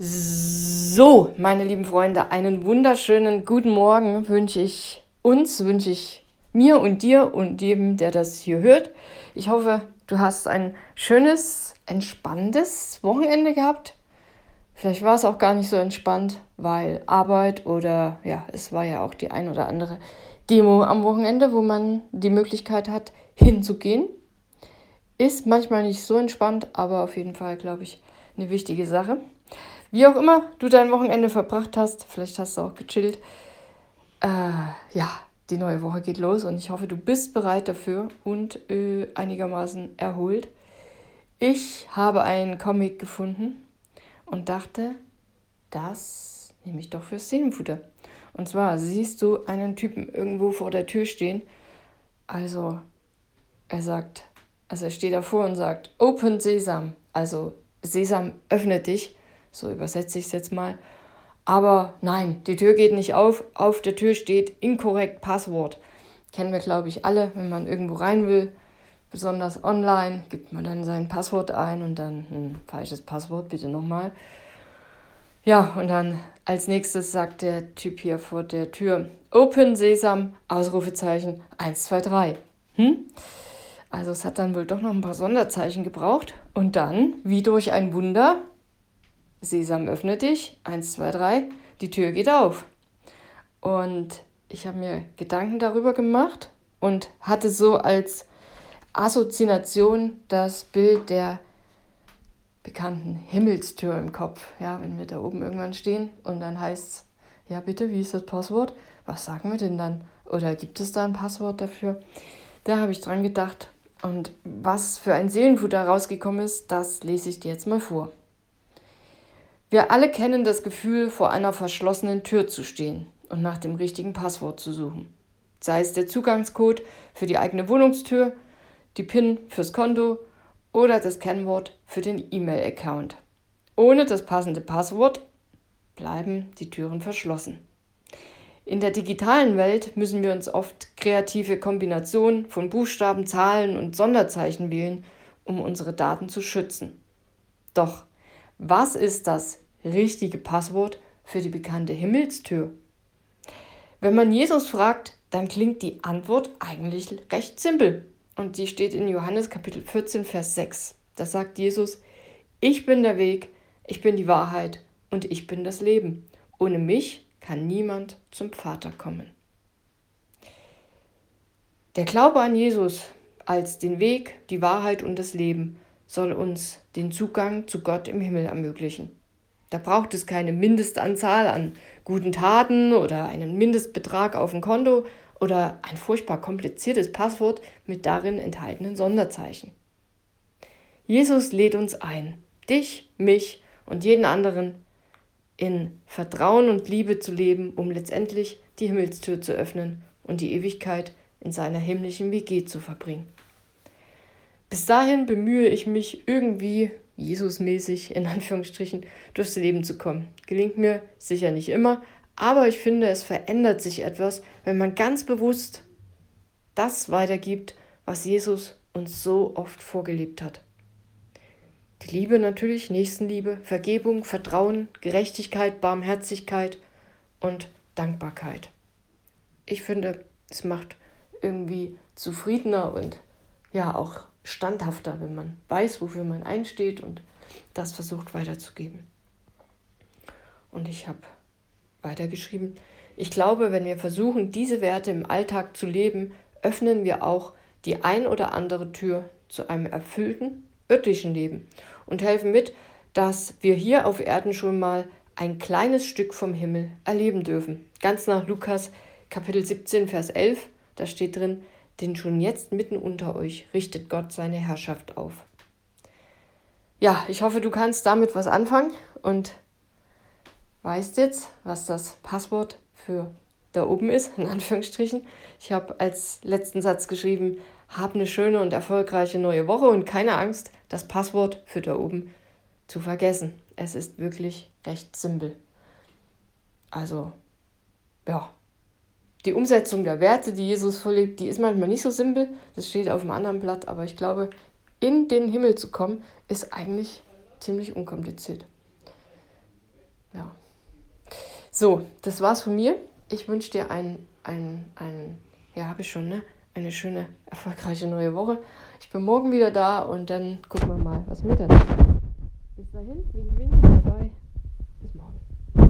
So, meine lieben Freunde, einen wunderschönen guten Morgen wünsche ich uns, wünsche ich mir und dir und jedem, der das hier hört. Ich hoffe, du hast ein schönes, entspannendes Wochenende gehabt. Vielleicht war es auch gar nicht so entspannt, weil Arbeit oder ja, es war ja auch die ein oder andere Demo am Wochenende, wo man die Möglichkeit hat, hinzugehen. Ist manchmal nicht so entspannt, aber auf jeden Fall, glaube ich, eine wichtige Sache. Wie auch immer du dein Wochenende verbracht hast, vielleicht hast du auch gechillt. Äh, ja, die neue Woche geht los und ich hoffe, du bist bereit dafür und äh, einigermaßen erholt. Ich habe einen Comic gefunden und dachte, das nehme ich doch für Szenenfutter. Und zwar siehst du einen Typen irgendwo vor der Tür stehen. Also, er sagt, also er steht davor und sagt, Open Sesam. Also, Sesam, öffne dich. So übersetze ich es jetzt mal. Aber nein, die Tür geht nicht auf. Auf der Tür steht inkorrekt Passwort. Kennen wir, glaube ich, alle, wenn man irgendwo rein will. Besonders online gibt man dann sein Passwort ein und dann ein falsches Passwort, bitte nochmal. Ja, und dann als nächstes sagt der Typ hier vor der Tür, Open Sesam, Ausrufezeichen 1, 2, 3. Hm? Also es hat dann wohl doch noch ein paar Sonderzeichen gebraucht. Und dann, wie durch ein Wunder, Sesam öffne dich, 1, 2, 3, die Tür geht auf. Und ich habe mir Gedanken darüber gemacht und hatte so als Assoziation das Bild der bekannten Himmelstür im Kopf. Ja, wenn wir da oben irgendwann stehen und dann heißt es, ja bitte, wie ist das Passwort? Was sagen wir denn dann? Oder gibt es da ein Passwort dafür? Da habe ich dran gedacht. Und was für ein Seelenfutter rausgekommen ist, das lese ich dir jetzt mal vor. Wir alle kennen das Gefühl, vor einer verschlossenen Tür zu stehen und nach dem richtigen Passwort zu suchen. Sei es der Zugangscode für die eigene Wohnungstür, die PIN fürs Konto oder das Kennwort für den E-Mail-Account. Ohne das passende Passwort bleiben die Türen verschlossen. In der digitalen Welt müssen wir uns oft kreative Kombinationen von Buchstaben, Zahlen und Sonderzeichen wählen, um unsere Daten zu schützen. Doch was ist das richtige Passwort für die bekannte Himmelstür? Wenn man Jesus fragt, dann klingt die Antwort eigentlich recht simpel. Und die steht in Johannes Kapitel 14, Vers 6. Da sagt Jesus, ich bin der Weg, ich bin die Wahrheit und ich bin das Leben. Ohne mich kann niemand zum Vater kommen. Der Glaube an Jesus als den Weg, die Wahrheit und das Leben soll uns den Zugang zu Gott im Himmel ermöglichen. Da braucht es keine Mindestanzahl an guten Taten oder einen Mindestbetrag auf dem Konto oder ein furchtbar kompliziertes Passwort mit darin enthaltenen Sonderzeichen. Jesus lädt uns ein, dich, mich und jeden anderen in Vertrauen und Liebe zu leben, um letztendlich die Himmelstür zu öffnen und die Ewigkeit in seiner himmlischen WG zu verbringen. Bis dahin bemühe ich mich irgendwie Jesusmäßig in Anführungsstrichen durchs Leben zu kommen. Gelingt mir sicher nicht immer, aber ich finde, es verändert sich etwas, wenn man ganz bewusst das weitergibt, was Jesus uns so oft vorgelebt hat. Die Liebe natürlich, Nächstenliebe, Vergebung, Vertrauen, Gerechtigkeit, Barmherzigkeit und Dankbarkeit. Ich finde, es macht irgendwie zufriedener und ja auch standhafter, wenn man weiß, wofür man einsteht und das versucht weiterzugeben. Und ich habe weitergeschrieben, ich glaube, wenn wir versuchen, diese Werte im Alltag zu leben, öffnen wir auch die ein oder andere Tür zu einem erfüllten irdischen Leben und helfen mit, dass wir hier auf Erden schon mal ein kleines Stück vom Himmel erleben dürfen. Ganz nach Lukas Kapitel 17, Vers 11, da steht drin, denn schon jetzt mitten unter euch richtet Gott seine Herrschaft auf. Ja, ich hoffe, du kannst damit was anfangen und weißt jetzt, was das Passwort für da oben ist, in Anführungsstrichen. Ich habe als letzten Satz geschrieben, hab eine schöne und erfolgreiche neue Woche und keine Angst, das Passwort für da oben zu vergessen. Es ist wirklich recht simpel. Also, ja, die Umsetzung der Werte, die Jesus vorlebt, die ist manchmal nicht so simpel. Das steht auf einem anderen Blatt, aber ich glaube, in den Himmel zu kommen, ist eigentlich ziemlich unkompliziert. So, das war's von mir. Ich wünsche dir ein, ein, ein, ja, habe ich schon, ne? Eine schöne, erfolgreiche neue Woche. Ich bin morgen wieder da und dann gucken wir mal, was mit Bis dahin, wink.